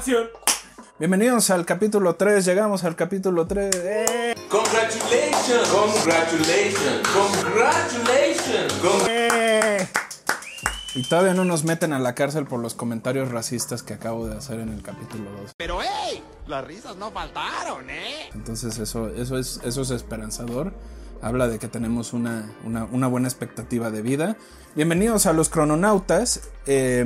Acción. Bienvenidos al capítulo 3, llegamos al capítulo 3. ¡Eh! Congratulations, congratulations, congratulations. Con- ¡Eh! Y todavía no nos meten a la cárcel por los comentarios racistas que acabo de hacer en el capítulo 2. Pero hey, las risas no faltaron, ¿eh? Entonces eso, eso, es, eso es esperanzador. Habla de que tenemos una, una- una buena expectativa de vida. Bienvenidos a los crononautas. Eh,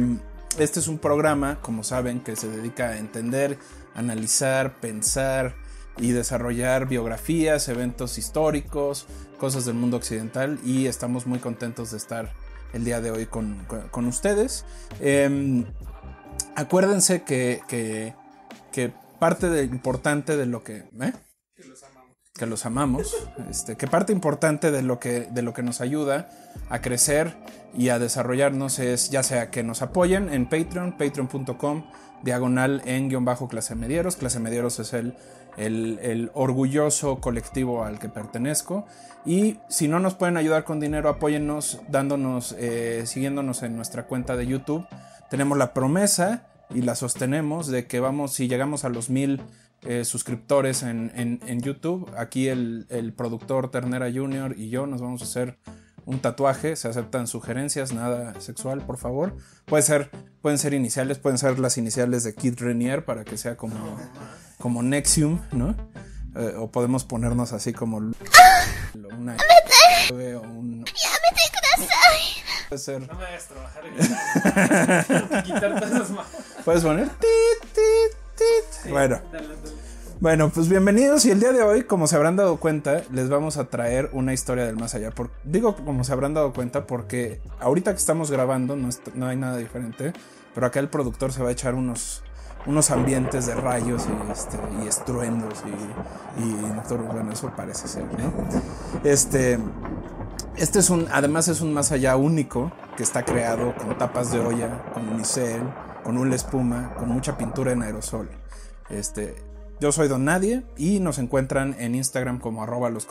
este es un programa, como saben, que se dedica a entender, analizar, pensar y desarrollar biografías, eventos históricos, cosas del mundo occidental. Y estamos muy contentos de estar el día de hoy con, con- ustedes. Eh, acuérdense que, que, que parte de, importante de lo que... ¿eh? que los amamos, este, que parte importante de lo que, de lo que nos ayuda a crecer y a desarrollarnos es ya sea que nos apoyen en Patreon, patreon.com, diagonal en guion bajo clase medieros. Clase medieros es el, el, orgulloso colectivo al que pertenezco. Y si no nos pueden ayudar con dinero, apóyennos dándonos, eh, siguiéndonos en nuestra cuenta de YouTube. Tenemos la promesa y la sostenemos de que vamos, si llegamos a los mil eh, suscriptores en, en- en YouTube. Aquí el, el productor Ternera Jr. y yo nos vamos a hacer un tatuaje. Se aceptan sugerencias, nada sexual, por favor. Puede ser, pueden ser iniciales, pueden ser las iniciales de Kid Renier para que sea como, como Nexium, ¿no? Eh, o podemos ponernos así como una o un puede ser No me hagas trabajar. Quitar todas esas manos. puedes poner tit, tit, tit. bueno Dale, dale. Bueno, pues bienvenidos y el día de hoy, como se habrán dado cuenta, les vamos a traer una historia del más allá. Por- digo como se habrán dado cuenta porque ahorita que estamos grabando no, est- no hay nada diferente, pero acá el productor se va a echar unos, unos ambientes de rayos y, este, y estruendos y, y. Bueno, eso parece ser, ¿no? Este, este es un, además es un más allá único que está creado con tapas de olla, con unicel, con una espuma, con mucha pintura en aerosol. Este, yo soy Don Nadie y nos encuentran en Instagram como arroba los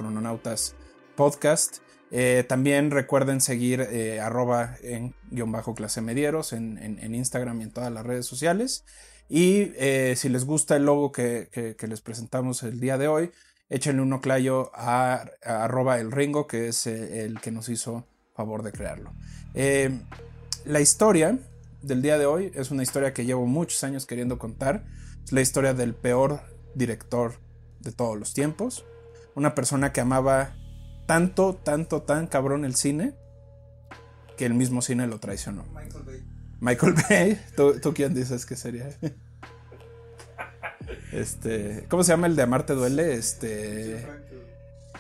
podcast. Eh, también recuerden seguir eh, arroba en guion bajo clase medieros en, Instagram y en todas las redes sociales. Y eh, si les gusta el logo que, que- les presentamos el día de hoy, échenle un oclayo a, a Ringo, que es eh, el que nos hizo favor de crearlo. La historia del día de hoy es una historia que llevo muchos años queriendo contar. Es la historia del peor director de todos los tiempos. Una persona que amaba tanto, tanto, tan cabrón el cine que el mismo cine lo traicionó. Michael Bay. Michael Bay, ¿tú, tú quién dices que sería? Este, ¿cómo se llama el de Amarte duele? Este,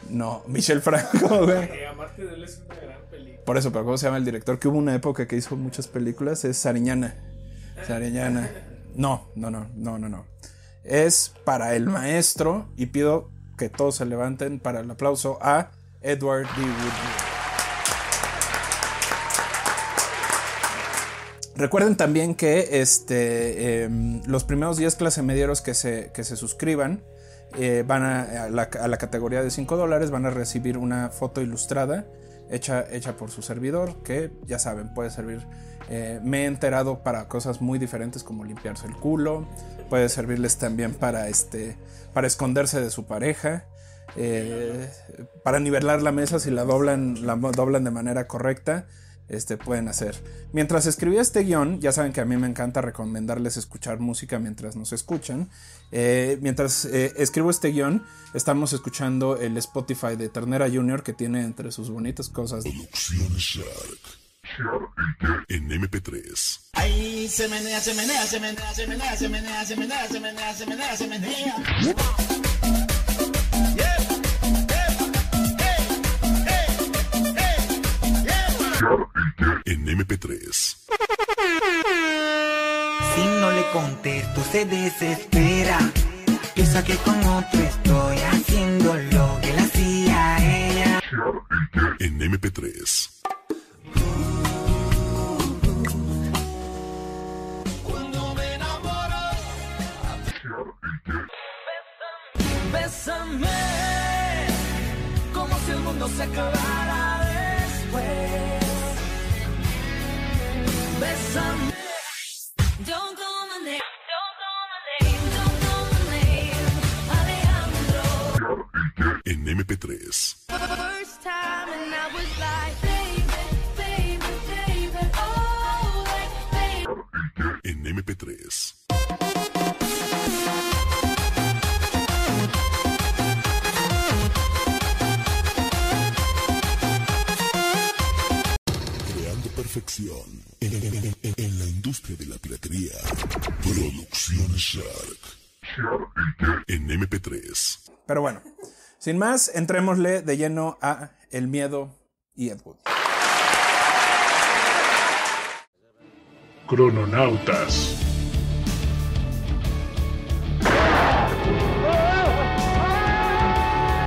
no, Michel Franco, güey. Eh, Amarte él es una gran película. Por eso, pero ¿cómo se llama el director? Que hubo una época que hizo muchas películas, es Sariñana. Sariñana. No, no, no, no, no, no. Es para el maestro y pido que todos se levanten para el aplauso a Edward D. Woodward. Recuerden también que este, em, los primeros 10 clase medieros que se, que se suscriban eh, van a, a la, categoría de 5 dólares, van a recibir una foto ilustrada hecha, hecha por su servidor, que ya saben, puede servir. Eh, me he enterado para cosas muy diferentes como limpiarse el culo, puede servirles también para, este, para esconderse de su pareja. eh, para nivelar la mesa si la doblan, la doblan de manera correcta este, pueden hacer. Mientras escribía este guion, ya saben que a mí me encanta recomendarles escuchar música mientras nos escuchan. Eh, mientras escribo este guion, estamos escuchando el Spotify de Ternera Jr. que tiene entre sus bonitas cosas. En MP3. Ahí se menea, se menea, se menea, se menea, se menea, se menea, se menea, se menea, se menea. En MP3. Si no le contesto se desespera Piensa que con otro estoy haciendo lo que él hacía ella En MP3. Bésame como si el mundo se acabara después. Bésame. Don't call my name. En MP3. En MP3. Shark. En MP3. Pero bueno, sin más, entrémosle de lleno a El miedo y Ed Wood. Crononautas.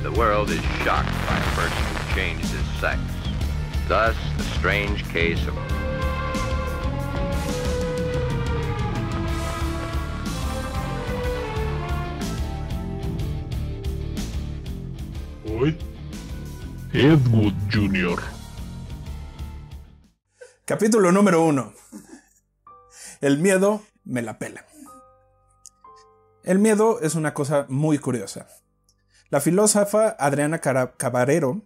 The world is shocked by a person who changed his sex. Thus, the strange case of Hoy, Ed Wood Jr. Capítulo número uno. El miedo me la pela. El miedo es una cosa muy curiosa. La filósofa Adriana Cabarero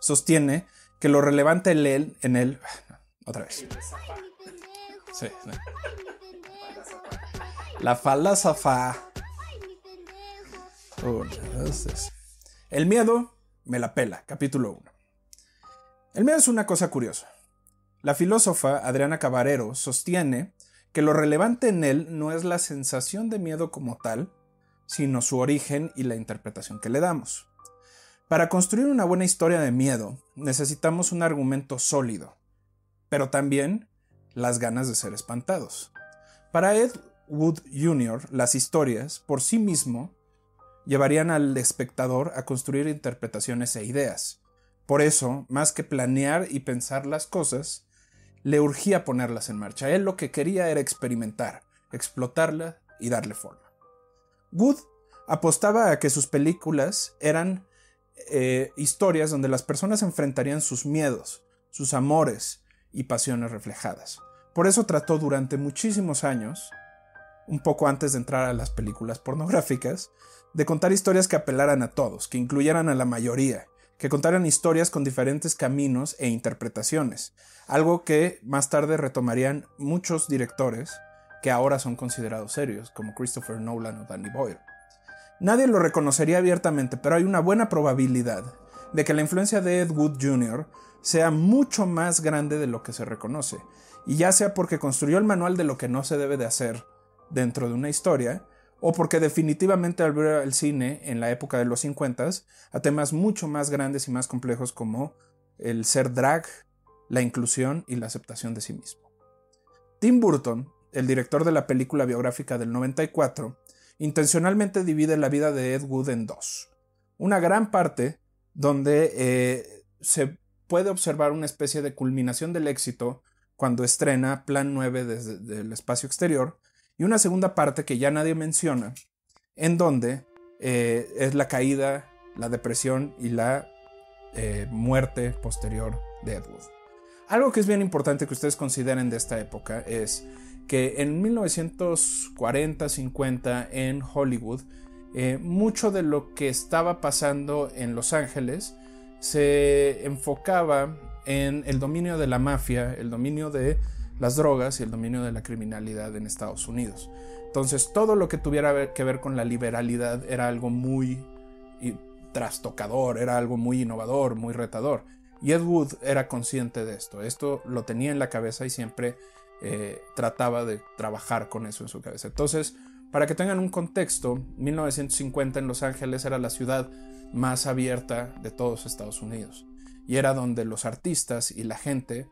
sostiene que lo relevante en él, en él, otra vez. Sí, sí. La filósofa. Una, dos, tres. El miedo me la pela. Capítulo 1. El miedo es una cosa curiosa. La filósofa Adriana Cabarero sostiene que lo relevante en él no es la sensación de miedo como tal, sino su origen y la interpretación que le damos. Para construir una buena historia de miedo necesitamos un argumento sólido, pero también las ganas de ser espantados. Para Ed Wood Jr., las historias, por sí mismo, llevarían al espectador a construir interpretaciones e ideas. Por eso, más que planear y pensar las cosas, le urgía ponerlas en marcha. Él lo que quería era experimentar, explotarla y darle forma. Wood apostaba a que sus películas eran eh, historias donde las personas enfrentarían sus miedos, sus amores y pasiones reflejadas. Por eso trató durante muchísimos años, un poco antes de entrar a las películas pornográficas, de contar historias que apelaran a todos, que incluyeran a la mayoría, que contaran historias con diferentes caminos e interpretaciones, algo que más tarde retomarían muchos directores que ahora son considerados serios, como Christopher Nolan o Danny Boyle. Nadie lo reconocería abiertamente, pero hay una buena probabilidad de que la influencia de Ed Wood Jr. sea mucho más grande de lo que se reconoce, y ya sea porque construyó el manual de lo que no se debe de hacer dentro de una historia, o porque definitivamente abrió el cine en la época de los 50 a temas mucho más grandes y más complejos como el ser drag, la inclusión y la aceptación de sí mismo. Tim Burton, el director de la película biográfica del 94, intencionalmente divide la vida de Ed Wood en dos. Una gran parte donde eh, se puede observar una especie de culminación del éxito cuando estrena Plan 9 desde el espacio exterior, y una segunda parte que ya nadie menciona, en donde eh, es la caída, la depresión y la eh, muerte posterior de Ed Wood. Algo que es bien importante que ustedes consideren de esta época es que en 1940-50 en Hollywood, eh, mucho de lo que estaba pasando en Los Ángeles se enfocaba en el dominio de la mafia, el dominio de las drogas y el dominio de la criminalidad en Estados Unidos. Entonces todo lo que tuviera que ver con la liberalidad era algo muy trastocador, era algo muy innovador, muy retador. Y Ed Wood era consciente de esto, esto lo tenía en la cabeza y siempre eh, trataba de trabajar con eso en su cabeza. Entonces, para que tengan un contexto, 1950 en Los Ángeles era la ciudad más abierta de todos Estados Unidos y era donde los artistas y la gente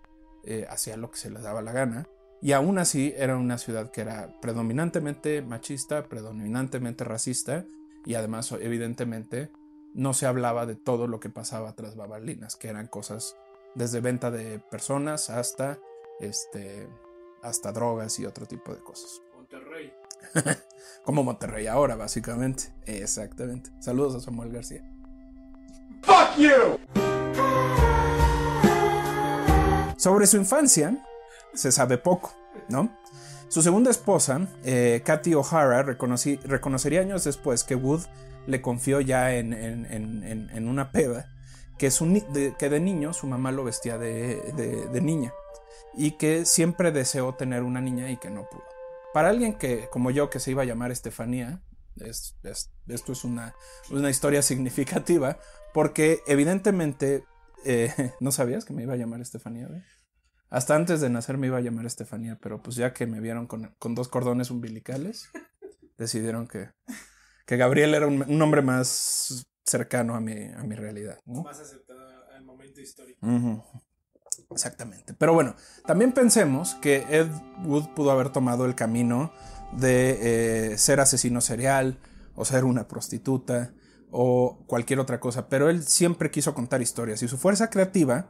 eh, hacía lo que se les daba la gana. Y aún así era una ciudad que era predominantemente machista, predominantemente racista y además evidentemente no se hablaba de todo lo que pasaba tras babalinas, que eran cosas desde venta de personas hasta este hasta drogas y otro tipo de cosas. Monterrey. Como Monterrey ahora, básicamente. Exactamente. Saludos a Samuel García. Fuck you. Sobre su infancia se sabe poco, ¿no? Su segunda esposa, eh, Kathy O'Hara, reconocería años después que Wood le confió ya en, en- en- en- una peda que, de, que de niño su mamá lo vestía de, de- niña y que siempre deseó tener una niña y que no pudo. Para alguien que, como yo, que se iba a llamar Estefanía, es- es- esto es una, una historia significativa porque evidentemente eh, no sabías que me iba a llamar Estefanía. Hasta antes de nacer me iba a llamar Estefanía, pero pues ya que me vieron con, con dos cordones umbilicales, decidieron que, que Gabriel era un, un nombre más cercano a mi, a mi realidad. ¿no? Más aceptado al momento histórico. Exactamente. Pero bueno, también pensemos que Ed Wood pudo haber tomado el camino de eh, ser asesino serial o ser una prostituta o cualquier otra cosa, pero él siempre quiso contar historias y su fuerza creativa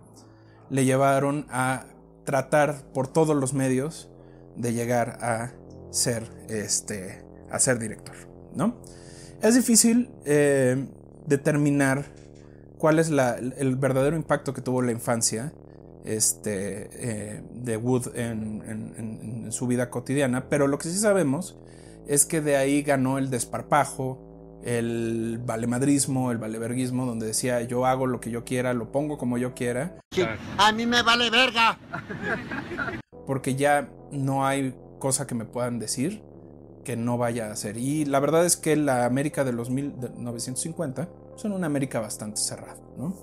le llevaron a tratar por todos los medios de llegar a ser este a ser director, ¿no? Es difícil eh, determinar cuál es el verdadero impacto que tuvo la infancia este, eh, de Wood en su vida cotidiana, pero lo que sí sabemos es que de ahí ganó el desparpajo, el valemadrismo, el valeverguismo, donde decía yo hago lo que yo quiera, lo pongo como yo quiera, A mí me vale verga. porque ya no hay cosa que me puedan decir que no vaya a hacer. Y la verdad es que la América de los 1950 son una América bastante cerrada. ¿no?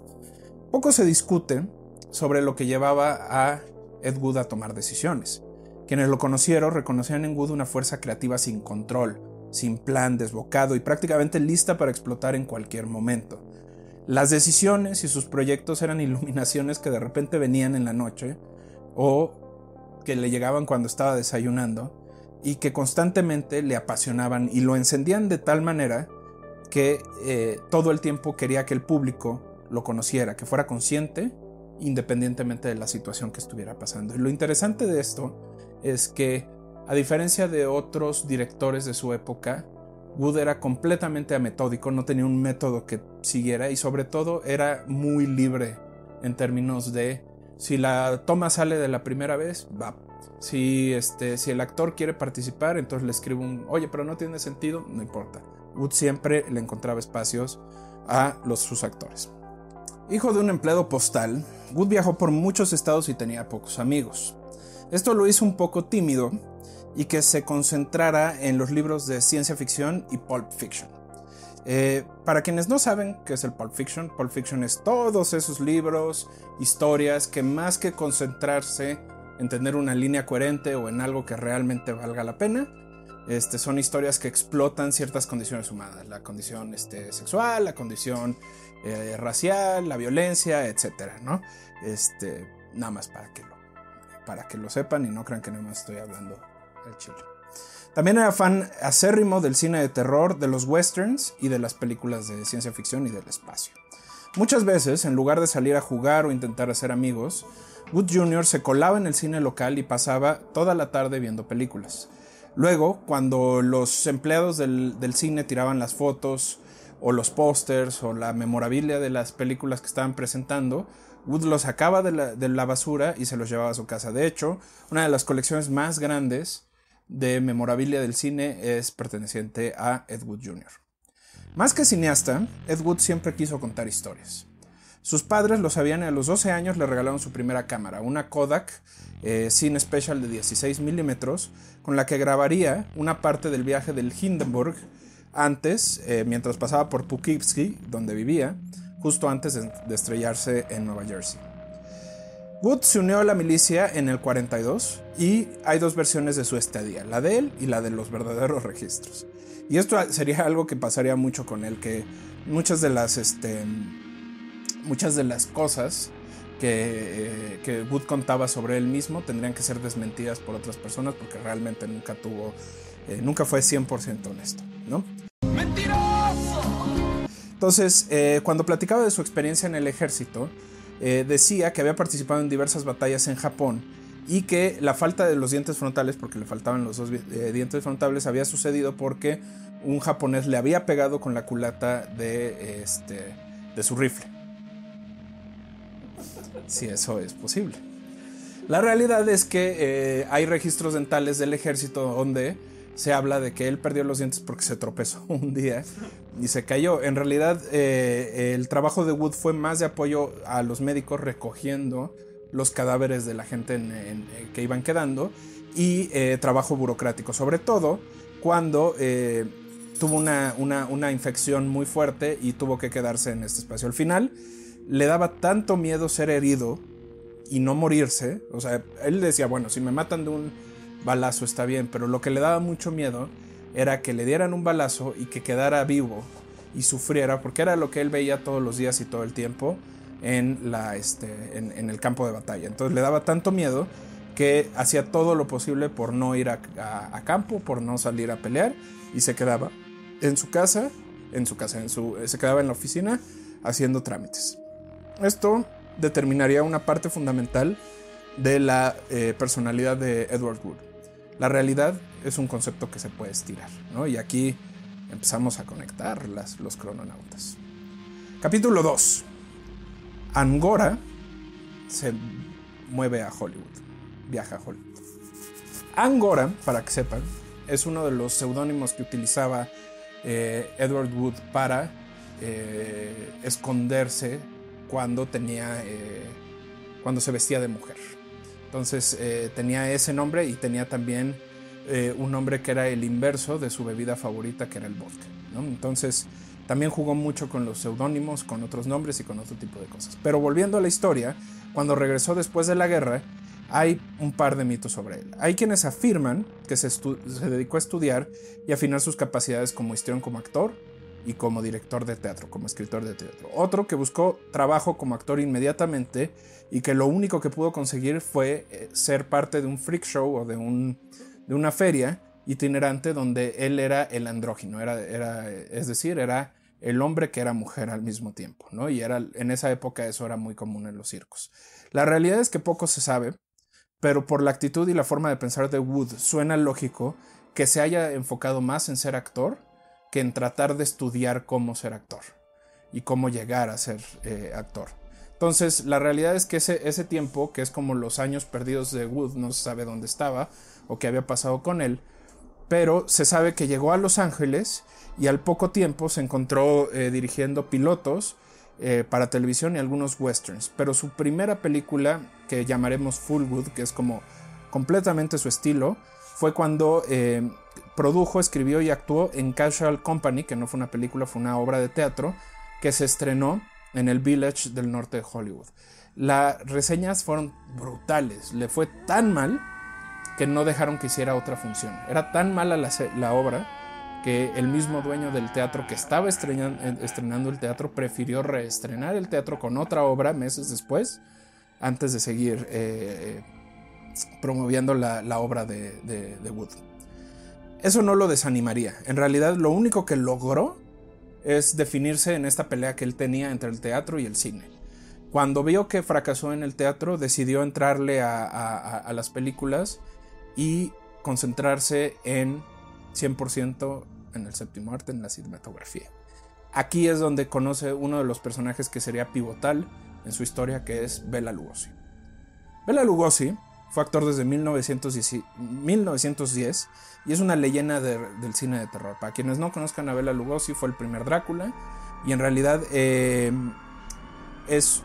Poco se discute sobre lo que llevaba a Ed Wood a tomar decisiones. Quienes lo conocieron reconocían en Wood una fuerza creativa sin control, sin plan, desbocado y prácticamente lista para explotar en cualquier momento. Las decisiones y sus proyectos eran iluminaciones que de repente venían en la noche o que le llegaban cuando estaba desayunando y que constantemente le apasionaban y lo encendían de tal manera que eh, todo el tiempo quería que el público lo conociera, que fuera consciente independientemente de la situación que estuviera pasando. Y lo interesante de esto es que, a diferencia de otros directores de su época, Wood era completamente ametódico, no tenía un método que siguiera y sobre todo era muy libre en términos de si la toma sale de la primera vez, va. Si, este, si el actor quiere participar, entonces le escribo un, oye, pero no tiene sentido, no importa. Wood siempre le encontraba espacios a los, sus actores. Hijo de un empleado postal, Wood viajó por muchos estados y tenía pocos amigos. Esto lo hizo un poco tímido y que se concentrara en los libros de ciencia ficción y pulp fiction. Eh, para quienes no saben qué es el pulp fiction, pulp fiction es todos esos libros, historias que más que concentrarse en tener una línea coherente o en algo que realmente valga la pena, este, son historias que explotan ciertas condiciones humanas, la condición este, sexual, la condición eh, racial, la violencia, etcétera, ¿no? Este, nada más para que lo, para que lo sepan y no crean que nada más estoy hablando al chile. También era fan acérrimo del cine de terror, de los westerns y de las películas de ciencia ficción y del espacio. Muchas veces, en lugar de salir a jugar o intentar hacer amigos, Wood Jr. se colaba en el cine local y pasaba toda la tarde viendo películas. Luego, cuando los empleados del, cine tiraban las fotos o los pósters o la memorabilia de las películas que estaban presentando, Wood los sacaba de la basura y se los llevaba a su casa. De hecho, una de las colecciones más grandes de memorabilia del cine es perteneciente a Ed Wood Jr. Más que cineasta, Ed Wood siempre quiso contar historias. Sus padres lo sabían y a los 12 años le regalaron su primera cámara, una Kodak eh, Cine Special de 16 milímetros, con la que grabaría una parte del viaje del Hindenburg antes, eh, mientras pasaba por Poughkeepsie, donde vivía, justo antes de, de estrellarse en Nueva Jersey. Wood se unió a la milicia en el 42 y hay dos versiones de su estadía, la de él y la de los verdaderos registros. Y esto sería algo que pasaría mucho con él, que muchas de las, este, muchas de las cosas que, eh, que Wood contaba sobre él mismo tendrían que ser desmentidas por otras personas porque realmente nunca tuvo, eh, nunca fue 100% honesto, ¿no? Entonces, eh, cuando platicaba de su experiencia en el ejército, eh, decía que había participado en diversas batallas en Japón y que la falta de los dientes frontales, porque le faltaban los dos eh, dientes frontales, había sucedido porque un japonés le había pegado con la culata de, este, de su rifle. Si eso es posible. La realidad es que eh, hay registros dentales del ejército donde se habla de que él perdió los dientes porque se tropezó un día y se cayó. En realidad, eh, el trabajo de Wood fue más de apoyo a los médicos recogiendo los cadáveres de la gente en- en- eh, que iban quedando y eh, trabajo burocrático, sobre todo cuando tuvo una, una- una infección muy fuerte y tuvo que quedarse en este espacio. Al final, le daba tanto miedo ser herido y no morirse. O sea, él decía, bueno, si me matan de un balazo está bien, pero lo que le daba mucho miedo era que le dieran un balazo y que quedara vivo y sufriera, porque era lo que él veía todos los días y todo el tiempo en, la, este, en, el campo de batalla. Entonces le daba tanto miedo que hacía todo lo posible por no ir a, campo, por no salir a pelear y se quedaba en su casa, en su casa, en su, se quedaba en la oficina haciendo trámites. Esto determinaría una parte fundamental de la eh, personalidad de Edward Wood. La realidad es un concepto que se puede estirar, ¿no? Y aquí empezamos a conectar los crononautas. Capítulo 2. Angora se mueve a Hollywood, viaja a Hollywood. Angora, para que sepan, es uno de los seudónimos que utilizaba eh, Edward Wood para eh, esconderse cuando tenía eh, cuando se vestía de mujer. Entonces eh, tenía ese nombre y tenía también eh, un nombre que era el inverso de su bebida favorita, que era el vodka. Entonces también jugó mucho con los seudónimos, con otros nombres y con otro tipo de cosas. Pero volviendo a la historia, cuando regresó después de la guerra, hay un par de mitos sobre él. Hay quienes afirman que se, se dedicó a estudiar y afinar sus capacidades como histrión como actor y como director de teatro, como escritor de teatro. Otro que buscó trabajo como actor inmediatamente y que lo único que pudo conseguir fue eh, ser parte de un freak show o de, un, de una feria itinerante donde él era el andrógino, era, era, es decir, era el hombre que era mujer al mismo tiempo, ¿no? Y era, en esa época eso era muy común en los circos. La realidad es que poco se sabe, pero por la actitud y la forma de pensar de Wood suena lógico que se haya enfocado más en ser actor que en tratar de estudiar cómo ser actor y cómo llegar a ser eh, actor. Entonces, la realidad es que ese, ese tiempo, que es como los años perdidos de Wood, no se sabe dónde estaba o qué había pasado con él, pero se sabe que llegó a Los Ángeles y al poco tiempo se encontró eh, dirigiendo pilotos eh, para televisión y algunos westerns. Pero su primera película, que llamaremos Fullwood, que es como completamente su estilo, fue cuando produjo, escribió y actuó en Casual Company, que no fue una película, fue una obra de teatro, que se estrenó en el Village del norte de Hollywood. Las reseñas fueron brutales, le fue tan mal que no dejaron que hiciera otra función. Era tan mala la, obra que el mismo dueño del teatro que estaba eh, estrenando el teatro prefirió reestrenar el teatro con otra obra meses después, antes de seguir eh, eh, promoviendo la, obra de Wood. Eso no lo desanimaría. En realidad lo único que logró es definirse en esta pelea que él tenía entre el teatro y el cine. Cuando vio que fracasó en el teatro, decidió entrarle a, las películas y concentrarse en 100% en el séptimo arte, en la cinematografía. Aquí es donde conoce uno de los personajes que sería pivotal en su historia, que es Bela Lugosi. Bela Lugosi fue actor desde 1910, 1910 y es una leyenda de- del cine de terror. Para quienes no conozcan a Bela Lugosi, fue el primer Drácula y en realidad eh, es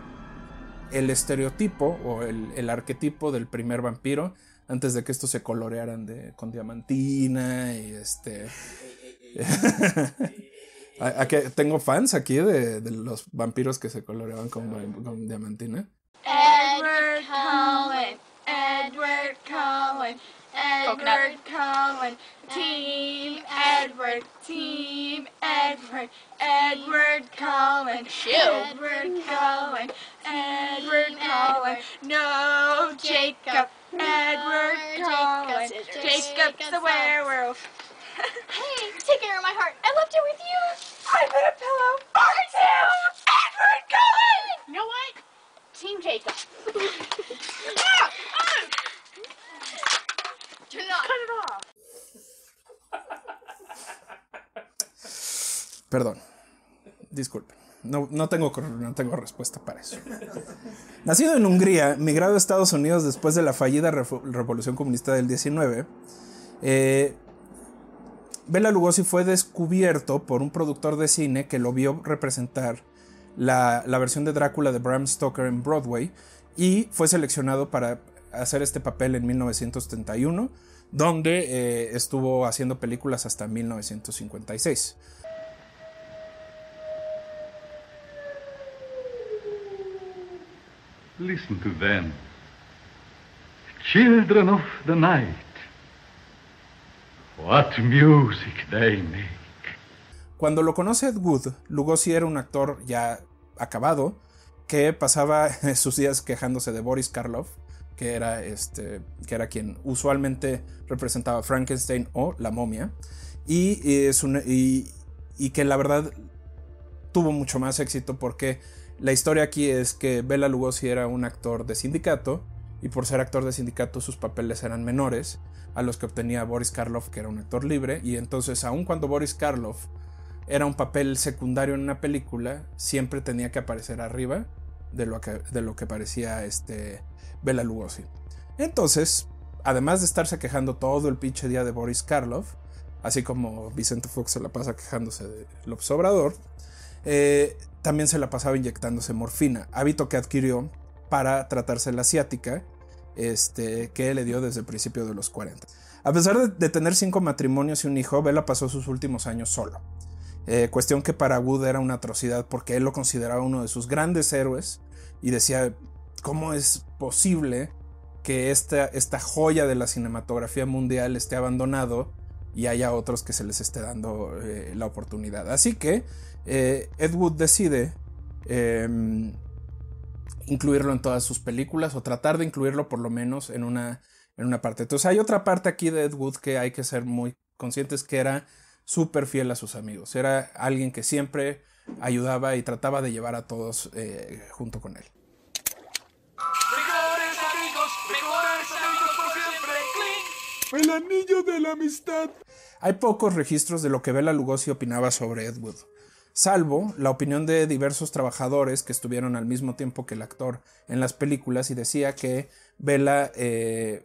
el estereotipo o el, arquetipo del primer vampiro antes de que estos se colorearan de, con diamantina y este... A- que tengo fans aquí de, los vampiros que se coloreaban con diamantina. Cullen, Edward Cullen, Team Edward, Team Edward, Edward Cullen, Edward Cullen, Edward Cullen, no Jacob, Edward Cullen, Jacob the werewolf. Hey, take care of my heart. I left it with you. I put a pillow for two. Edward Cullen. You know what? Team Jacob. ah, ah. Perdón, disculpen. No, no tengo, no tengo respuesta para eso. Nacido en Hungría, migrado a Estados Unidos después de la fallida Revolución Comunista del 19, eh, Bela Lugosi fue descubierto por un productor de cine que lo vio representar la, la versión de Drácula de Bram Stoker en Broadway y fue seleccionado para hacer este papel en 1931, donde eh, estuvo haciendo películas hasta 1956. Listen to them. Children of the night. What music they make. Cuando lo conoce Ed Wood, Lugosi era un actor ya acabado que pasaba sus días quejándose de Boris Karloff, que era, este, que era quien usualmente representaba Frankenstein o la momia, y, es y- y que la verdad tuvo mucho más éxito porque la historia aquí es que Bela Lugosi era un actor de sindicato y por ser actor de sindicato sus papeles eran menores a los que obtenía Boris Karloff, que era un actor libre, y entonces aun cuando Boris Karloff era un papel secundario en una película, siempre tenía que aparecer arriba de lo que, de lo que parecía este Bela Lugosi. Entonces, además de estarse quejando todo el pinche día de Boris Karloff, así como Vicente Fox se la pasa quejándose de López Obrador, eh, también se la pasaba inyectándose morfina, hábito que adquirió para tratarse la asiática, este, que le dio desde el principio de los 40. A pesar de, de tener cinco matrimonios y un hijo, Bela pasó sus últimos años solo. Eh, cuestión que para Wood era una atrocidad porque él lo consideraba uno de sus grandes héroes y decía, ¿cómo es posible que esta, esta joya de la cinematografía mundial esté abandonado y haya otros que se les esté dando eh, la oportunidad? Así que eh, Ed Wood decide em, incluirlo en todas sus películas o tratar de incluirlo por lo menos en una, en una parte. Entonces hay otra parte aquí de Ed Wood que hay que ser muy conscientes que era súper fiel a sus amigos. Era alguien que siempre ayudaba y trataba de llevar a todos eh, junto con él. Mejores amigos, mejores amigos por siempre. Clean. El anillo de la amistad. Hay pocos registros de lo que Bela Lugosi opinaba sobre Ed Wood, salvo la opinión de diversos trabajadores que estuvieron al mismo tiempo que el actor en las películas y decía que Bela eh,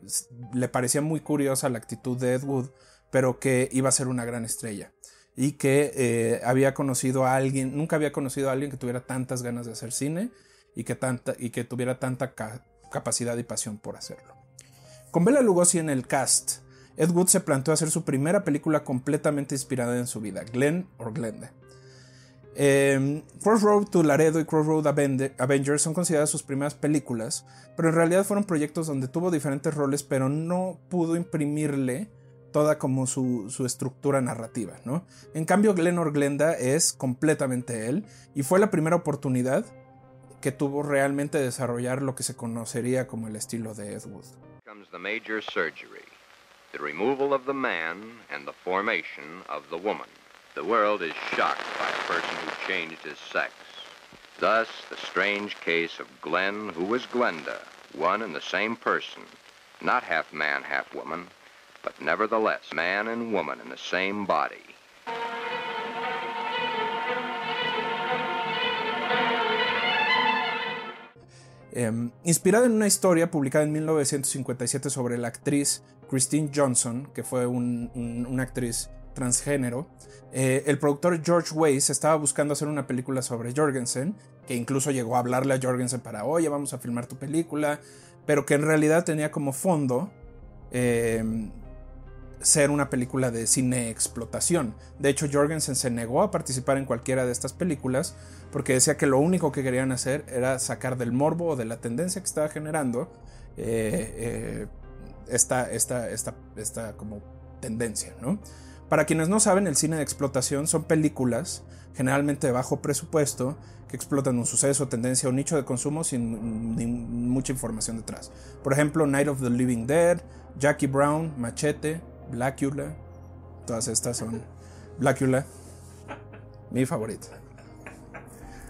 le parecía muy curiosa la actitud de Ed Wood, pero que iba a ser una gran estrella y que eh, había conocido a alguien, nunca había conocido a alguien que tuviera tantas ganas de hacer cine y que, tanta, y que tuviera tanta ca- capacidad y pasión por hacerlo. Con Bela Lugosi en el cast, Ed Wood se planteó hacer su primera película completamente inspirada en su vida, Glenn or Glenda. Eh, Crossroad to Laredo y Crossroad Avenge- Avengers son consideradas sus primeras películas, pero en realidad fueron proyectos donde tuvo diferentes roles, pero no pudo imprimirle toda como su, estructura narrativa, ¿no? En cambio, Glenn or Glenda es completamente él y fue la primera oportunidad que tuvo realmente de desarrollar lo que se conocería como el estilo de Ed Wood. comes the major surgery, the removal of the man and the formation of the woman. The world is shocked by a person who changed his sex. Thus, the strange case of Glenn, who was Glenda, one and the same person, not half man, half woman, but nevertheless man and woman in the same body. Eh, inspirada en una historia publicada en 1957 sobre la actriz Christine Johnson, que fue un- un- una actriz transgénero, eh, el productor George Weiss estaba buscando hacer una película sobre Jorgensen, que incluso llegó a hablarle a Jorgensen para, oye, vamos a filmar tu película, pero que en realidad tenía como fondo eh, ser una película de cine explotación. De hecho, Jorgensen se negó a participar en cualquiera de estas películas porque decía que lo único que querían hacer era sacar del morbo o de la tendencia que estaba generando eh, eh, esta, esta, esta, esta como tendencia, ¿no? Para quienes no saben, el cine de explotación son películas generalmente de bajo presupuesto que explotan un suceso, tendencia o nicho de consumo sin mucha información detrás. Por ejemplo, Night of the Living Dead, Jackie Brown, Machete, Blackula. Todas estas son Blackula, mi favorita.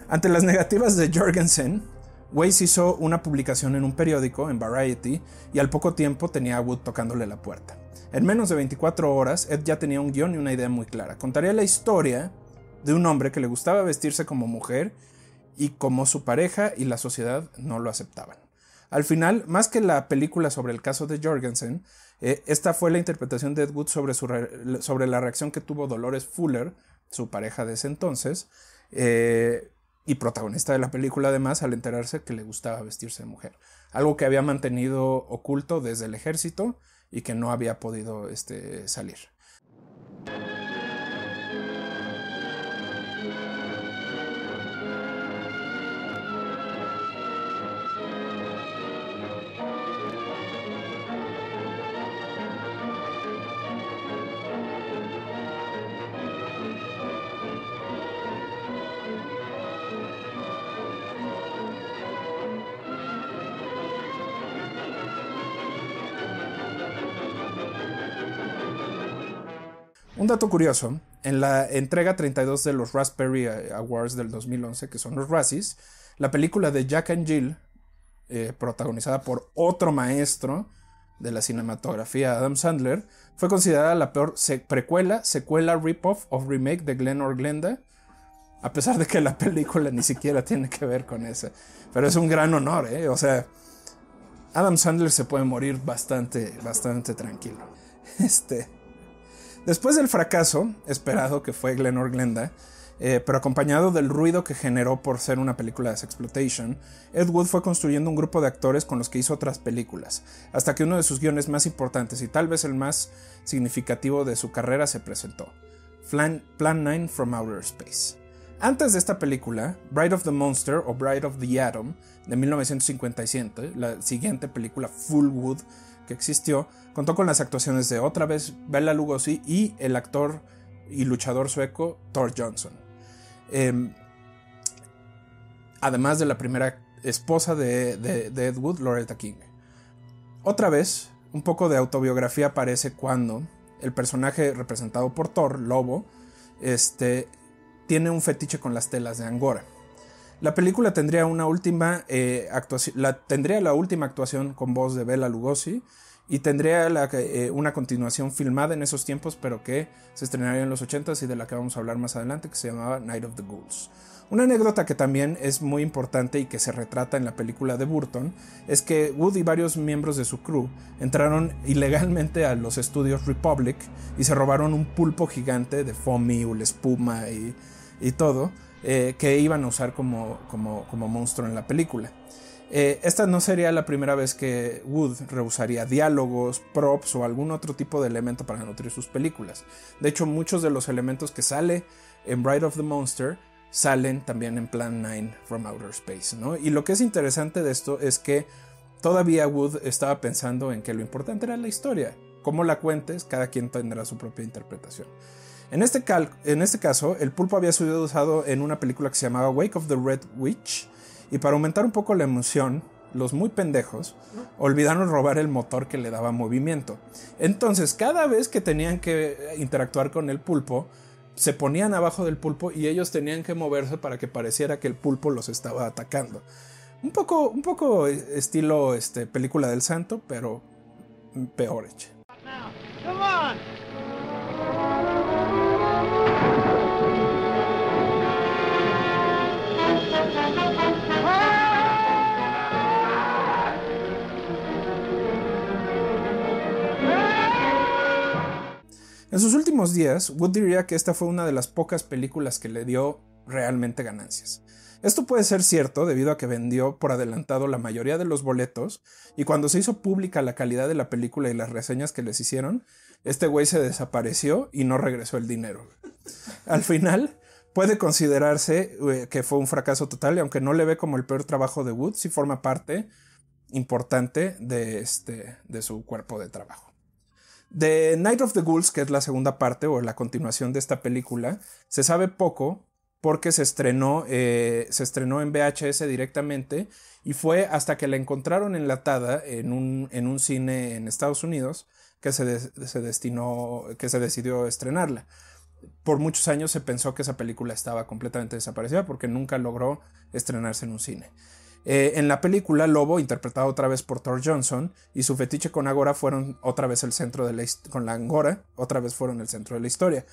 Ante las negativas de Jorgensen, Weiss hizo una publicación en un periódico, en Variety, y al poco tiempo tenía a Wood tocándole la puerta. En menos de 24 horas, Ed ya tenía un guion y una idea muy clara. Contaría la historia de un hombre que le gustaba vestirse como mujer y como su pareja y la sociedad no lo aceptaban. Al final, más que la película sobre el caso de Jorgensen, eh, esta fue la interpretación de Ed Wood sobre, la reacción que tuvo Dolores Fuller, su pareja de ese entonces, eh, y protagonista de la película además, al enterarse que le gustaba vestirse de mujer. Algo que había mantenido oculto desde el ejército y que no había podido este, salir. Un dato curioso, en la entrega 32 de los Raspberry Awards del 2011, que son los Razzies, la película de Jack and Jill, eh, protagonizada por otro maestro de la cinematografía, Adam Sandler, fue considerada la peor precuela, secuela, rip-off o remake de Glenn or Glenda, a pesar de que la película ni siquiera tiene que ver con esa. Pero es un gran honor, ¿eh? O sea, Adam Sandler se puede morir bastante, bastante tranquilo. Este. Después del fracaso esperado que fue Glenor Glenda, eh, pero acompañado del ruido que generó por ser una película de exploitation, Ed Wood fue construyendo un grupo de actores con los que hizo otras películas, hasta que uno de sus guiones más importantes y tal vez el más significativo de su carrera se presentó, Plan, Plan 9 from Outer Space. Antes de esta película, Bride of the Monster o Bride of the Atom de 1957, la siguiente película full wood que existió, contó con las actuaciones de otra vez Bela Lugosi y el actor y luchador sueco Thor Johnson. Em, además de la primera esposa de, de- Ed Wood, Loretta King. Otra vez, un poco de autobiografía aparece cuando el personaje representado por Thor, Lobo, este, tiene un fetiche con las telas de Angora. La película tendría una última eh, actuación, la, tendría la última actuación con voz de Bela Lugosi y tendría eh, una continuación filmada en esos tiempos, pero que se estrenaría en los 80s y de la que vamos a hablar más adelante, que se llamaba Night of the Ghouls. Una anécdota que también es muy importante y que se retrata en la película de Burton es que Wood y varios miembros de su crew entraron ilegalmente a los estudios Republic y se robaron un pulpo gigante de foamy, espuma y todo eh, que iban a usar como, como, como monstruo en la película. Eh, esta no sería la primera vez que Wood rehusaría diálogos, props o algún otro tipo de elemento para nutrir sus películas. De hecho, muchos de los elementos que sale en Bride of the Monster salen también en Plan 9 from Outer Space. ¿no? Y lo que es interesante de esto es que todavía Wood estaba pensando en que lo importante era la historia. Como la cuentes, cada quien tendrá su propia interpretación. En este, en este caso, el pulpo había sido usado en una película que se llamaba Wake of the Red Witch, y para aumentar un poco la emoción, los muy pendejos olvidaron robar el motor que le daba movimiento. Entonces, cada vez que tenían que interactuar con el pulpo, se ponían abajo del pulpo y ellos tenían que moverse para que pareciera que el pulpo los estaba atacando. Un poco, un poco estilo este, película del santo, pero peor hecha. En sus últimos días, Wood diría que esta fue una de las pocas películas que le dio realmente ganancias. Esto puede ser cierto debido a que vendió por adelantado la mayoría de los boletos y cuando se hizo pública la calidad de la película y las reseñas que les hicieron, este güey se desapareció y no regresó el dinero. Al final, puede considerarse eh, que fue un fracaso total y aunque no le ve como el peor trabajo de Wood, sí forma parte importante de, este, de su cuerpo de trabajo. De Night of the Ghouls, que es la segunda parte o la continuación de esta película, se sabe poco porque se estrenó, eh, se estrenó en VHS directamente y fue hasta que la encontraron enlatada en un, en un cine en Estados Unidos que se, se destinó, que se decidió estrenarla. Por muchos años se pensó que esa película estaba completamente desaparecida porque nunca logró estrenarse en un cine. Eh, en la película, Lobo, interpretado otra vez por Thor Johnson, y su fetiche con Agora fueron otra vez el centro de la con la Angora, otra vez fueron el centro de la historia.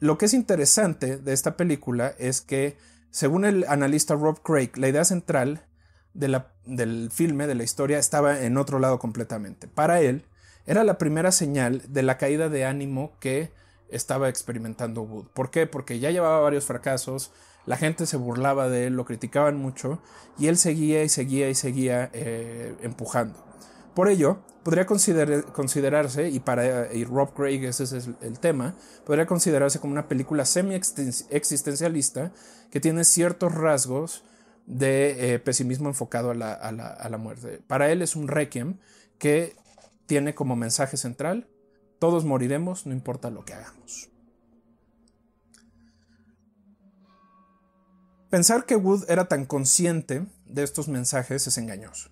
Lo que es interesante de esta película es que, según el analista Rob Craig, la idea central de la- del filme, de la historia, estaba en otro lado completamente. Para él, era la primera señal de la caída de ánimo que estaba experimentando Wood. ¿Por qué? Porque ya llevaba varios fracasos, la gente se burlaba de él, lo criticaban mucho, y él seguía y seguía y seguía eh, empujando. Por ello, podría consider- considerarse, y para y Rob Craig ese es el, el tema, podría considerarse como una película semi-existencialista que tiene ciertos rasgos de eh, pesimismo enfocado a la, a la- a la muerte. Para él es un requiem que tiene como mensaje central, todos moriremos, no importa lo que hagamos. Pensar que Wood era tan consciente de estos mensajes es engañoso.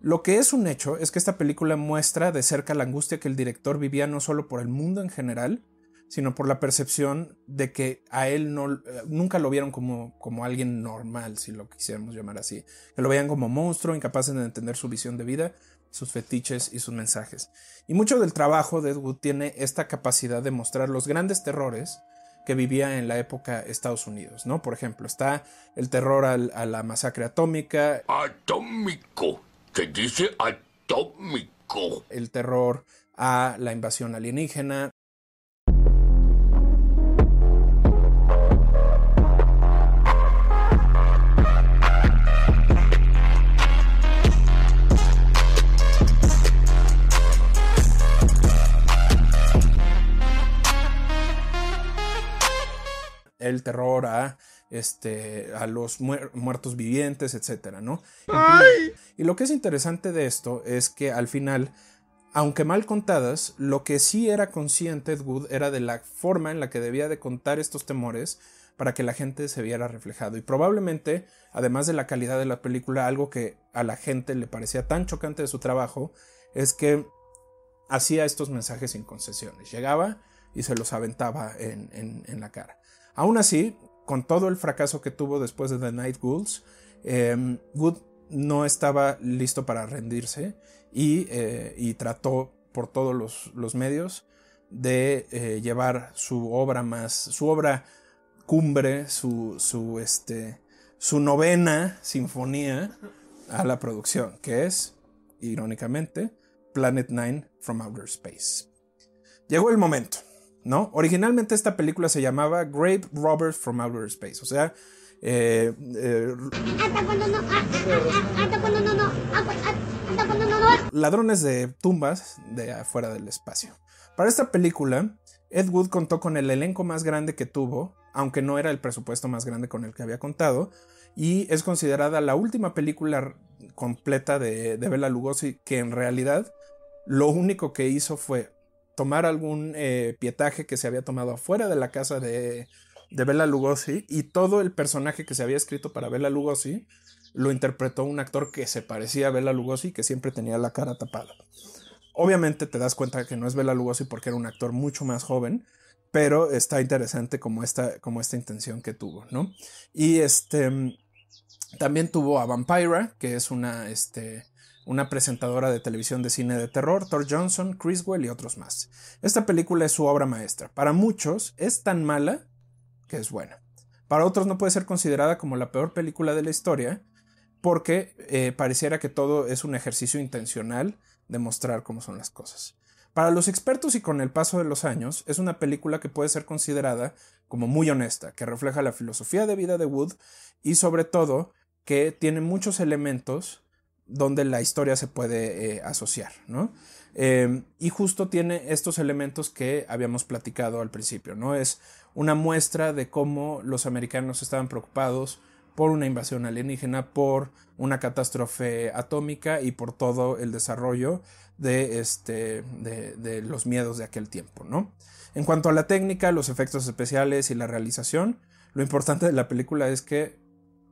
Lo que es un hecho es que esta película muestra de cerca la angustia que el director vivía no solo por el mundo en general, sino por la percepción de que a él no, eh, nunca lo vieron como, como alguien normal, si lo quisiéramos llamar así. Que lo veían como monstruo, incapaces de entender su visión de vida, sus fetiches y sus mensajes. Y mucho del trabajo de Wood tiene esta capacidad de mostrar los grandes terrores que vivía en la época Estados Unidos, ¿no? Por ejemplo, está el terror al- a la masacre atómica, Atómico. Se dice atómico. el terror a la invasión alienígena, el terror a este a los muer- muertos vivientes, etcétera, ¿no? Y lo que es interesante de esto es que al final, aunque mal contadas, lo que sí era consciente Ed Wood era de la forma en la que debía de contar estos temores para que la gente se viera reflejado. Y probablemente, además de la calidad de la película, algo que a la gente le parecía tan chocante de su trabajo es que hacía estos mensajes sin concesiones. Llegaba y se los aventaba en, en- en la cara. Aún así, con todo el fracaso que tuvo después de The Night Ghouls, eh, Wood no estaba listo para rendirse y, eh, trató por todos los, los medios de eh, llevar su obra más, su obra cumbre, su, su, este, su novena sinfonía a la producción, que es, irónicamente, Planet Nine from Outer Space. Llegó el momento, ¿no? Originalmente esta película se llamaba Grave Robbers from Outer Space, o sea, eh, eh, ladrones de tumbas de afuera del espacio. Para esta película, Ed Wood contó con el elenco más grande que tuvo, aunque no era el presupuesto más grande con el que había contado, y es considerada la última película completa de, de Bela Lugosi que en realidad lo único que hizo fue tomar algún eh, pietaje que se había tomado afuera de la casa de, de Bela Lugosi y todo el personaje que se había escrito para Bela Lugosi lo interpretó un actor que se parecía a Bela Lugosi que siempre tenía la cara tapada. Obviamente te das cuenta que no es Bela Lugosi porque era un actor mucho más joven, pero está interesante como esta, como esta intención que tuvo, ¿no? Y este también tuvo a Vampira, que es una, este, una presentadora de televisión de cine de terror, Thor Johnson, Criswell y otros más. Esta película es su obra maestra. Para muchos es tan mala que es buena. Para otros no puede ser considerada como la peor película de la historia, porque eh, pareciera que todo es un ejercicio intencional de mostrar cómo son las cosas. Para los expertos y con el paso de los años, es una película que puede ser considerada como muy honesta, que refleja la filosofía de vida de Wood y sobre todo que tiene muchos elementos donde la historia se puede eh, asociar, ¿no? Eh, y justo tiene estos elementos que habíamos platicado al principio, ¿no? Es una muestra de cómo los americanos estaban preocupados por una invasión alienígena, por una catástrofe atómica y por todo el desarrollo de, este, de los miedos de aquel tiempo, ¿no? En cuanto a la técnica, los efectos especiales y la realización, lo importante de la película es que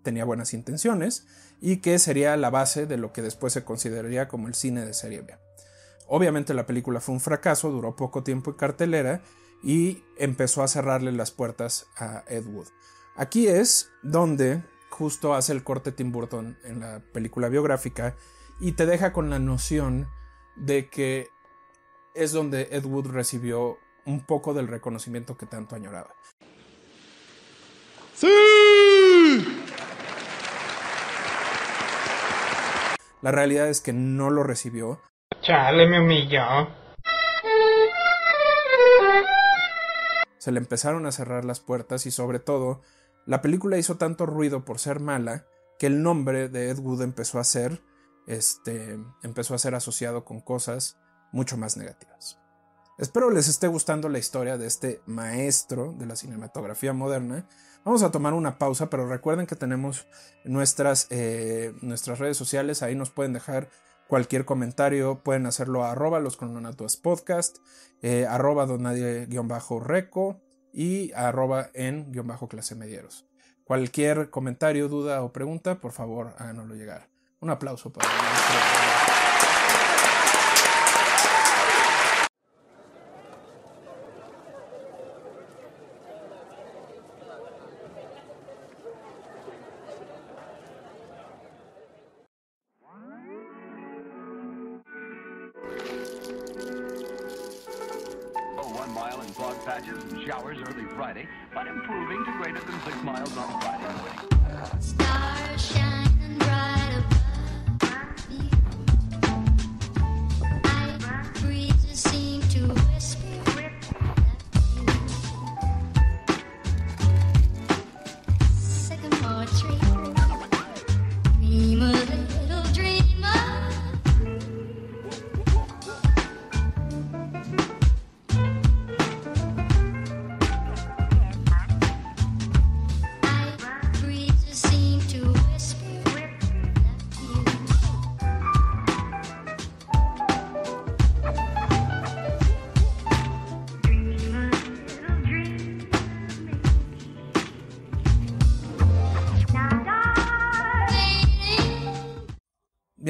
tenía buenas intenciones y que sería la base de lo que después se consideraría como el cine de serie B. Obviamente la película fue un fracaso, duró poco tiempo en cartelera y empezó a cerrarle las puertas a Ed Wood. Aquí es donde justo hace el corte Tim Burton en la película biográfica y te deja con la noción de que es donde Ed Wood recibió un poco del reconocimiento que tanto añoraba. La realidad es que no lo recibió. Chale, me humilló. Se le empezaron a cerrar las puertas y sobre todo, la película hizo tanto ruido por ser mala que el nombre de Ed Wood empezó a ser este empezó a ser asociado con cosas mucho más negativas. Espero les esté gustando la historia de este maestro de la cinematografía moderna. Vamos a tomar una pausa, pero recuerden que tenemos nuestras, eh, nuestras redes sociales, ahí nos pueden dejar cualquier comentario, pueden hacerlo a arroba los podcast, eh, arroba donadie guion bajo reco y arroba en guion bajo clase medieros. Cualquier comentario, duda o pregunta, por favor háganoslo llegar. Un aplauso para el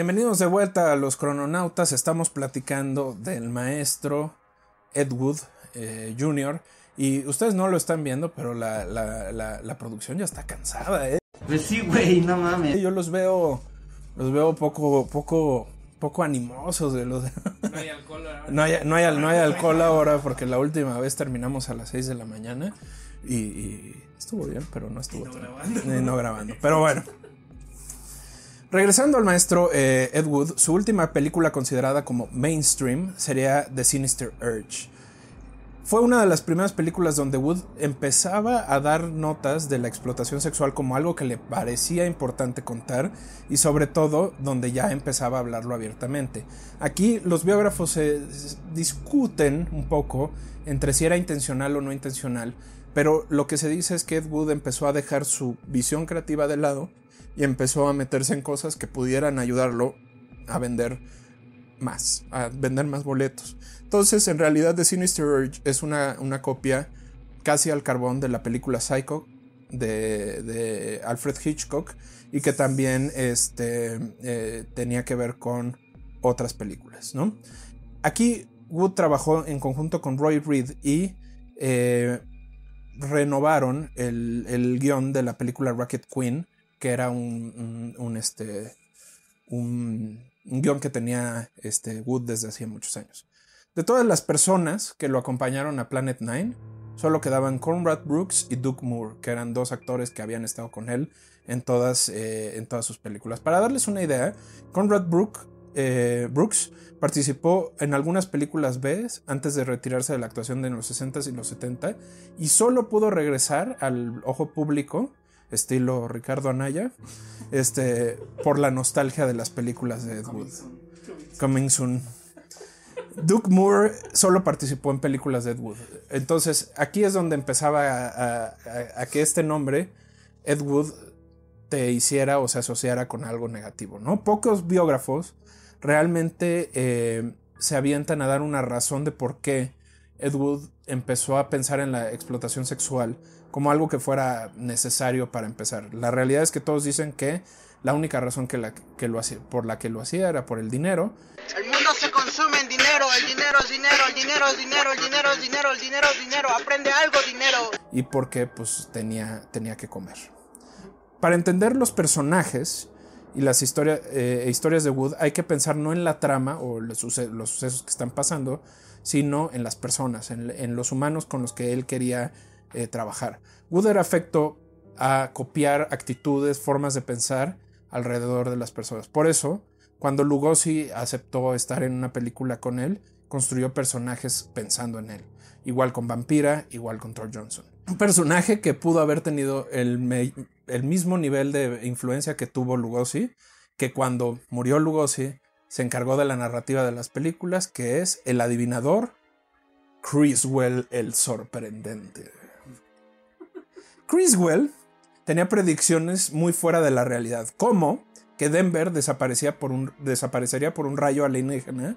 Bienvenidos de vuelta a los crononautas. Estamos platicando del maestro Ed Wood eh, Jr. Y ustedes no lo están viendo, pero la, la- la- la producción ya está cansada, ¿eh? Pues sí, güey, no mames. Yo los veo, los veo poco, poco, poco animosos. De los... No hay alcohol ahora. No hay, no, hay, al- no hay alcohol ahora porque la última vez terminamos a las 6 de la mañana y, y estuvo bien, pero no estuvo grabando. y no grabando. Pero bueno. Regresando al maestro eh, Ed Wood, su última película considerada como mainstream sería The Sinister Urge. Fue una de las primeras películas donde Wood empezaba a dar notas de la explotación sexual como algo que le parecía importante contar y sobre todo donde ya empezaba a hablarlo abiertamente. Aquí los biógrafos se discuten un poco entre si era intencional o no intencional, pero lo que se dice es que Ed Wood empezó a dejar su visión creativa de lado y empezó a meterse en cosas que pudieran ayudarlo a vender más, a vender más boletos. Entonces, en realidad, The Sinister Urge es una, una copia casi al carbón de la película Psycho de, Alfred Hitchcock y que también este, eh, tenía que ver con otras películas, ¿no? Aquí Wood trabajó en conjunto con Roy Reed y eh, renovaron el, el guion de la película Rocket Queen, que era un, un, este, un, guion que tenía este, Wood desde hacía muchos años. De todas las personas que lo acompañaron a Planet Nine, solo quedaban Conrad Brooks y Doug Moore, que eran dos actores que habían estado con él en todas, eh, en todas sus películas. Para darles una idea, Conrad eh, Brooks participó en algunas películas B antes de retirarse de la actuación de los 60s y los 70 y solo pudo regresar al ojo público, estilo Ricardo Anaya, este, por la nostalgia de las películas de Ed Wood. Coming soon. Doug Moore solo participó en películas de Ed Wood. Entonces, aquí es donde empezaba a que este nombre, Ed Wood, te hiciera o se asociara con algo negativo, ¿no? Pocos biógrafos realmente eh, se avientan a dar una razón de por qué Ed Wood empezó a pensar en la explotación sexual como algo que fuera necesario para empezar. La realidad es que todos dicen que la única razón que la, que lo hacía, por la que lo hacía era por el dinero El mundo se consume en dinero, el dinero es dinero, el dinero es dinero, el dinero es dinero, el dinero es dinero, aprende algo dinero. y porque pues tenía, tenía que comer. Para entender los personajes y las historia- eh, historias de Wood hay que pensar no en la trama o los, suce- los sucesos que están pasando, sino en las personas, en, en los humanos con los que él quería eh, trabajar. Wood era afecto a copiar actitudes, formas de pensar alrededor de las personas. Por eso, cuando Lugosi aceptó estar en una película con él, construyó personajes pensando en él. Igual con Vampira, igual con Thor Johnson. Un personaje que pudo haber tenido el, el mismo nivel de influencia que tuvo Lugosi, que cuando murió Lugosi se encargó de la narrativa de las películas, que es el adivinador Criswell el sorprendente. Criswell tenía predicciones muy fuera de la realidad, como que Denver desaparecería por un rayo alienígena,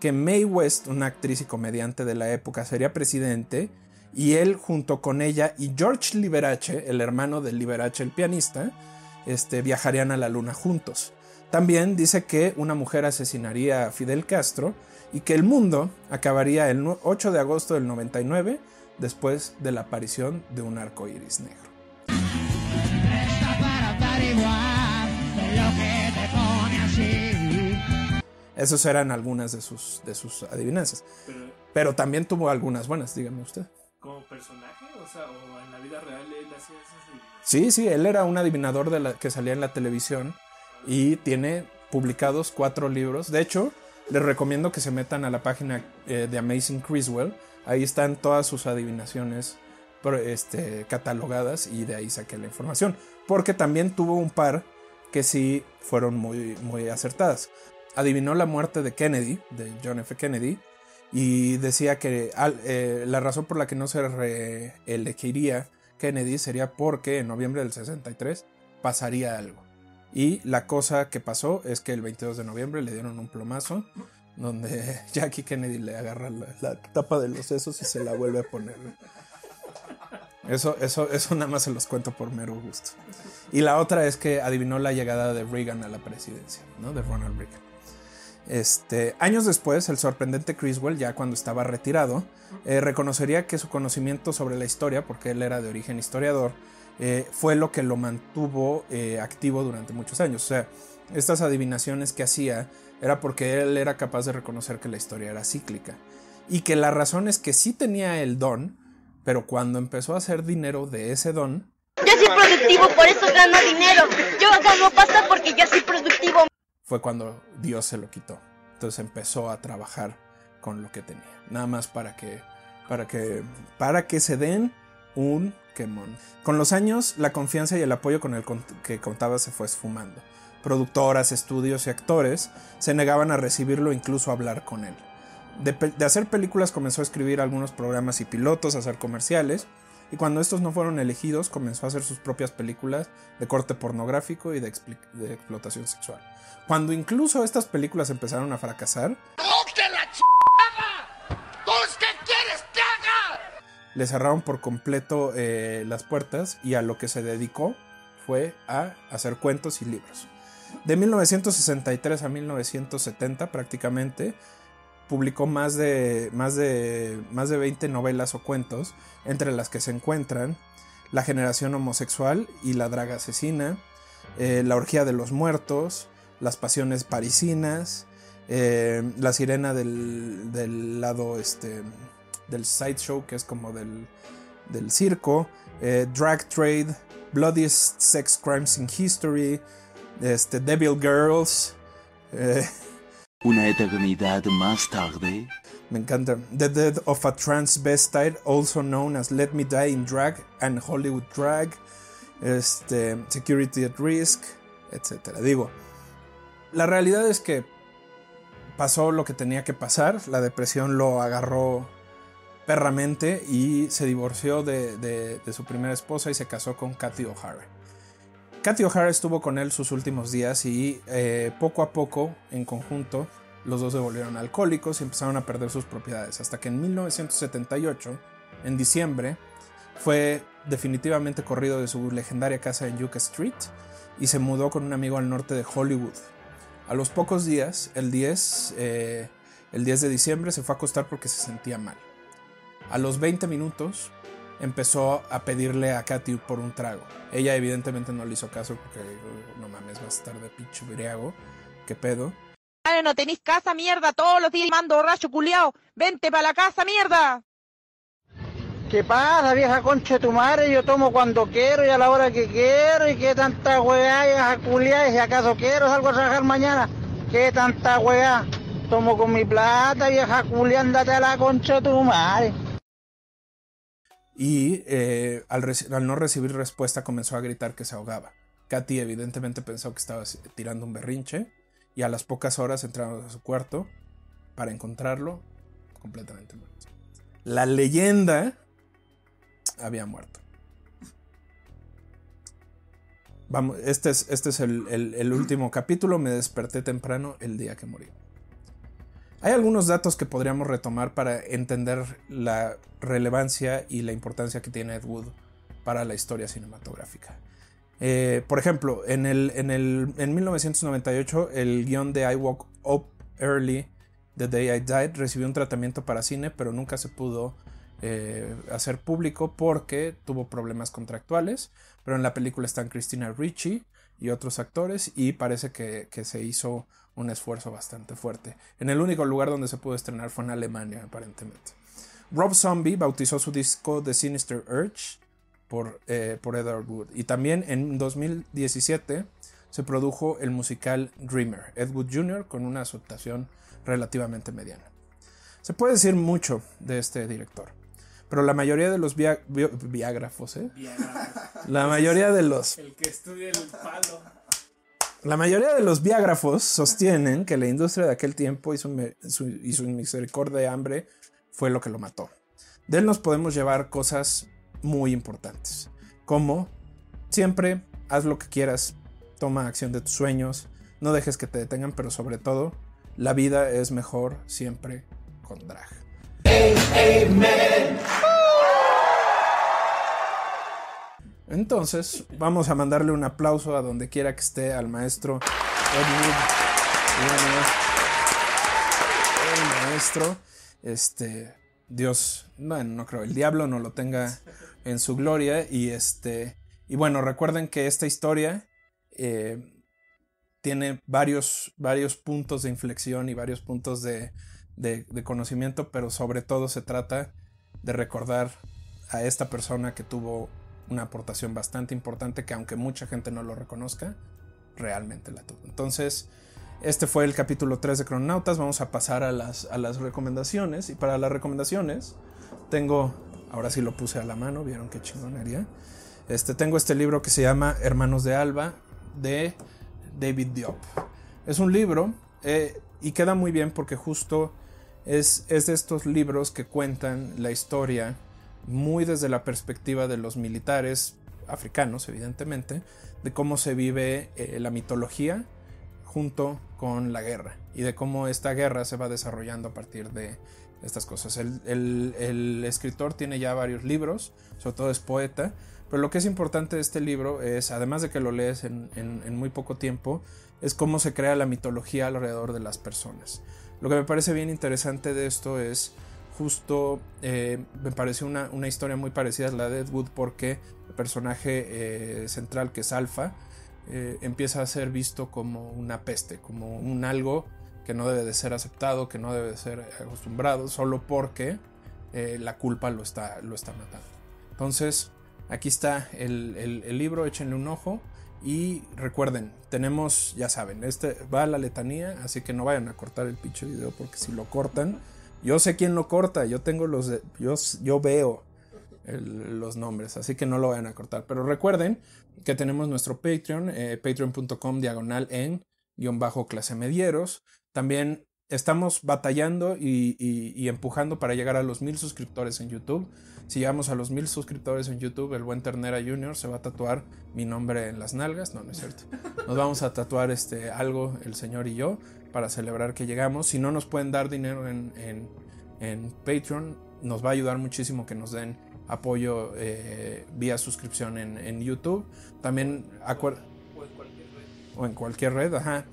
que Mae West, una actriz y comediante de la época, sería presidente, y él junto con ella y George Liberace, el hermano de Liberace, el pianista, este, viajarían a la luna juntos. También dice que una mujer asesinaría a Fidel Castro y que el mundo acabaría el 8 de agosto del 99 después de la aparición de un arco iris negro. Esas eran algunas de sus, de sus adivinanzas. Pero, Pero también tuvo algunas buenas, dígame usted. ¿Como personaje? O sea, o en la vida real él hacía esas adivinanzas. Sí, sí, él era un adivinador de la, que salía en la televisión y tiene publicados cuatro libros. De hecho, les recomiendo que se metan a la página eh, de Amazing Criswell. Ahí están todas sus adivinaciones este, catalogadas y de ahí saqué la información. Porque también tuvo un par que sí fueron muy, muy acertadas. Adivinó la muerte de Kennedy, de John F. Kennedy, y decía que eh, la razón por la que no se reelegiría Kennedy sería porque en noviembre del 63 pasaría algo. Y la cosa que pasó es que el 22 de noviembre le dieron un plomazo donde Jackie Kennedy le agarra la, tapa de los sesos y se la vuelve a poner. Eso, eso, eso nada más se los cuento por mero gusto. Y la otra es que adivinó la llegada de Reagan a la presidencia, ¿no? De Ronald Reagan. Este, años después, el sorprendente Criswell, ya cuando estaba retirado, eh, reconocería que su conocimiento sobre la historia, porque él era de origen historiador, eh, fue lo que lo mantuvo eh, activo durante muchos años. O sea, estas adivinaciones que hacía era porque él era capaz de reconocer que la historia era cíclica. Y que la razón es que sí tenía el don, pero cuando empezó a hacer dinero de ese don, Yo soy productivo, por eso gano dinero. Yo gano pasta porque yo soy productivo. fue cuando Dios se lo quitó. Entonces empezó a trabajar con lo que tenía. Nada más para que, para que, para que se den un quemón. Con los años, la confianza y el apoyo con el que contaba se fue esfumando. Productoras, estudios y actores se negaban a recibirlo, incluso a hablar con él. De, hacer películas comenzó a escribir algunos programas y pilotos, a hacer comerciales, y cuando estos no fueron elegidos comenzó a hacer sus propias películas de corte pornográfico y de, explotación sexual. Cuando incluso estas películas empezaron a fracasar, le cerraron por completo eh, las puertas y a lo que se dedicó fue a hacer cuentos y libros. De 1963 a 1970 prácticamente publicó más de, más de, más de 20 novelas o cuentos, entre las que se encuentran La generación homosexual y La draga asesina, eh, La orgía de los muertos, Las pasiones parisinas, eh, La sirena del, del lado este, del sideshow, que es como del, del circo, eh, Drag Trade, Bloodiest Sex Crimes in History, este, Devil Girls. eh, Una eternidad más tarde. me encanta. The Death of a Transvestite, also known as Let Me Die in Drag and Hollywood Drag, este, Security at Risk, etc. Digo, la realidad es que pasó lo que tenía que pasar, la depresión lo agarró perramente y se divorció de, de- de su primera esposa y se casó con Kathy O'Hara. Kathy O'Hara estuvo con él sus últimos días y eh, poco a poco, en conjunto, los dos se volvieron alcohólicos y empezaron a perder sus propiedades. Hasta que en 1978, en diciembre, fue definitivamente corrido de su legendaria casa en Yucca Street y se mudó con un amigo al norte de Hollywood. A los pocos días, el 10, eh, el 10 de diciembre, se fue a acostar porque se sentía mal. A los 20 minutos empezó a pedirle a Katy por un trago. Ella evidentemente no le hizo caso porque "Oh, no mames, vas a estar de pinche briago. ¿Qué pedo? madre, no tenéis casa, mierda, todos los días mando borracho culiao. Vente para la casa, mierda. ¿Qué pasa, vieja concha de tu madre? Yo tomo cuando quiero y a la hora que quiero. ¿Y qué tanta weá, vieja culiá? Y si acaso quiero, salgo a trabajar mañana. ¿Qué tanta weá? Tomo con mi plata, vieja culiá, andate a la concha de tu madre. Y eh, al, no recibir respuesta comenzó a gritar que se ahogaba. Katy evidentemente pensó que estaba tirando un berrinche y a las pocas horas entraron a su cuarto para encontrarlo completamente muerto. La leyenda había muerto. Vamos, este es, este es el, el- el último capítulo. Me desperté temprano el día que morí. Hay algunos datos que podríamos retomar para entender la relevancia y la importancia que tiene Ed Wood para la historia cinematográfica. Eh, por ejemplo, en, el, en, el, en 1998, el guion de I Woke Up Early, The Day I Died, recibió un tratamiento para cine, pero nunca se pudo eh, hacer público porque tuvo problemas contractuales. Pero en la película están Christina Ricci y otros actores y parece que, que se hizo un esfuerzo bastante fuerte. En el único lugar donde se pudo estrenar fue en Alemania, aparentemente. Rob Zombie bautizó su disco The Sinister Urge por, eh, por Edward Wood. Y también en 2017 se produjo el musical Dreamer, Ed Wood Jr., con una aceptación relativamente mediana. Se puede decir mucho de este director, pero la mayoría de los via- ¿eh? La mayoría de los El que estudia el palo. La mayoría de los biógrafos sostienen que la industria de aquel tiempo y su, misericordia de hambre fue lo que lo mató. De él nos podemos llevar cosas muy importantes, como siempre haz lo que quieras, toma acción de tus sueños, no dejes que te detengan, pero sobre todo, la vida es mejor siempre con drag. Entonces, vamos a mandarle un aplauso a donde quiera que esté al maestro Ed. El maestro, este, Dios, no, no creo, el diablo no lo tenga en su gloria. Y este, y bueno, recuerden que esta historia eh, tiene varios, varios puntos de inflexión y varios puntos de- de conocimiento, pero sobre todo se trata de recordar a esta persona que tuvo una aportación bastante importante que aunque mucha gente no lo reconozca, realmente la tuvo. Entonces, este fue el capítulo 3 de Cronautas. Vamos a pasar a las, a las recomendaciones. Y para las recomendaciones, tengo, ahora sí lo puse a la mano, vieron qué chingonería. Este, tengo este libro que se llama Hermanos de Alba de David Diop. Es un libro eh, y queda muy bien porque justo es, es de estos libros que cuentan la historia muy desde la perspectiva de los militares africanos, evidentemente, de cómo se vive eh, la mitología junto con la guerra y de cómo esta guerra se va desarrollando a partir de estas cosas. El, el- escritor tiene ya varios libros, sobre todo es poeta, pero lo que es importante de este libro es, además de que lo lees en- en muy poco tiempo, es cómo se crea la mitología alrededor de las personas. Lo que me parece bien interesante de esto es justo, eh, me pareció una, una historia muy parecida a la de Ed Wood porque el personaje eh, central que es Alpha eh, empieza a ser visto como una peste, como un algo que no debe de ser aceptado, que no debe de ser acostumbrado, solo porque la culpa lo está, lo está matando. Entonces, aquí está el, el- el libro, échenle un ojo. Y recuerden, tenemos, ya saben, este va a la letanía, así que no vayan a cortar el pinche video porque si lo cortan, yo sé quién lo corta, yo tengo los, de- yo, yo veo los nombres, así que no lo vayan a cortar. Pero recuerden que tenemos nuestro Patreon, eh, patreon.com diagonal en guion bajo clase medieros. También estamos batallando y, y- y empujando para llegar a los mil suscriptores en YouTube. Si llegamos a los mil suscriptores en YouTube, el buen Ternera Junior se va a tatuar mi nombre en las nalgas. No, no es cierto. Nos vamos a tatuar este, algo, el señor y yo, para celebrar que llegamos. Si no nos pueden dar dinero en, en- en Patreon, nos va a ayudar muchísimo que nos den apoyo eh, vía suscripción en, en YouTube. También acuer- o en cualquier red, ajá.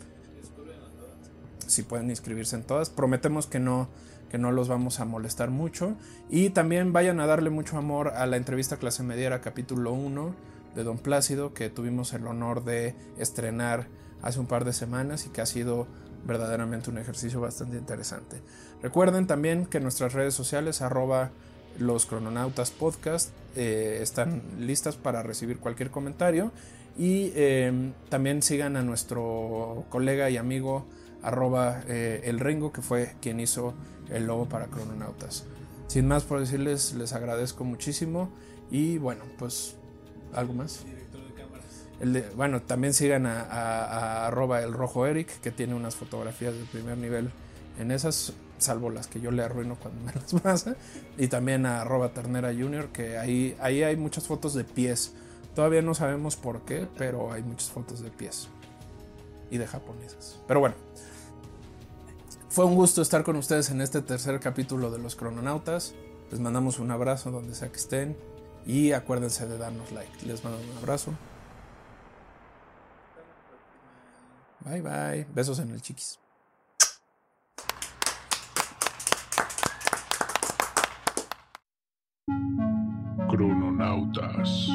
Si pueden inscribirse en todas. Prometemos que no, que no los vamos a molestar mucho. Y también vayan a darle mucho amor a la entrevista clase mediera capítulo 1 de Don Plácido que tuvimos el honor de estrenar hace un par de semanas y que ha sido verdaderamente un ejercicio bastante interesante. Recuerden también que nuestras redes sociales, arroba los crononautas podcast, eh, están listas para recibir cualquier comentario. Y eh, también sigan a nuestro colega y amigo arroba eh, el Ringo, que fue quien hizo el logo para crononautas. Sin más por decirles, les agradezco muchísimo. Y bueno, pues algo más. El de- bueno, también sigan a, a- a arroba el rojo Eric, que tiene unas fotografías de primer nivel en esas, salvo las que yo le arruino cuando me las pasa. Y también a arroba ternera junior, que ahí, ahí hay muchas fotos de pies. Todavía no sabemos por qué, pero hay muchas fotos de pies. Y de japonesas. Pero bueno. Fue un gusto estar con ustedes en este tercer capítulo de Los Crononautas. Les mandamos un abrazo donde sea que estén. Y acuérdense de darnos like. Les mando un abrazo. Bye bye. Besos en el chiquis. Crononautas.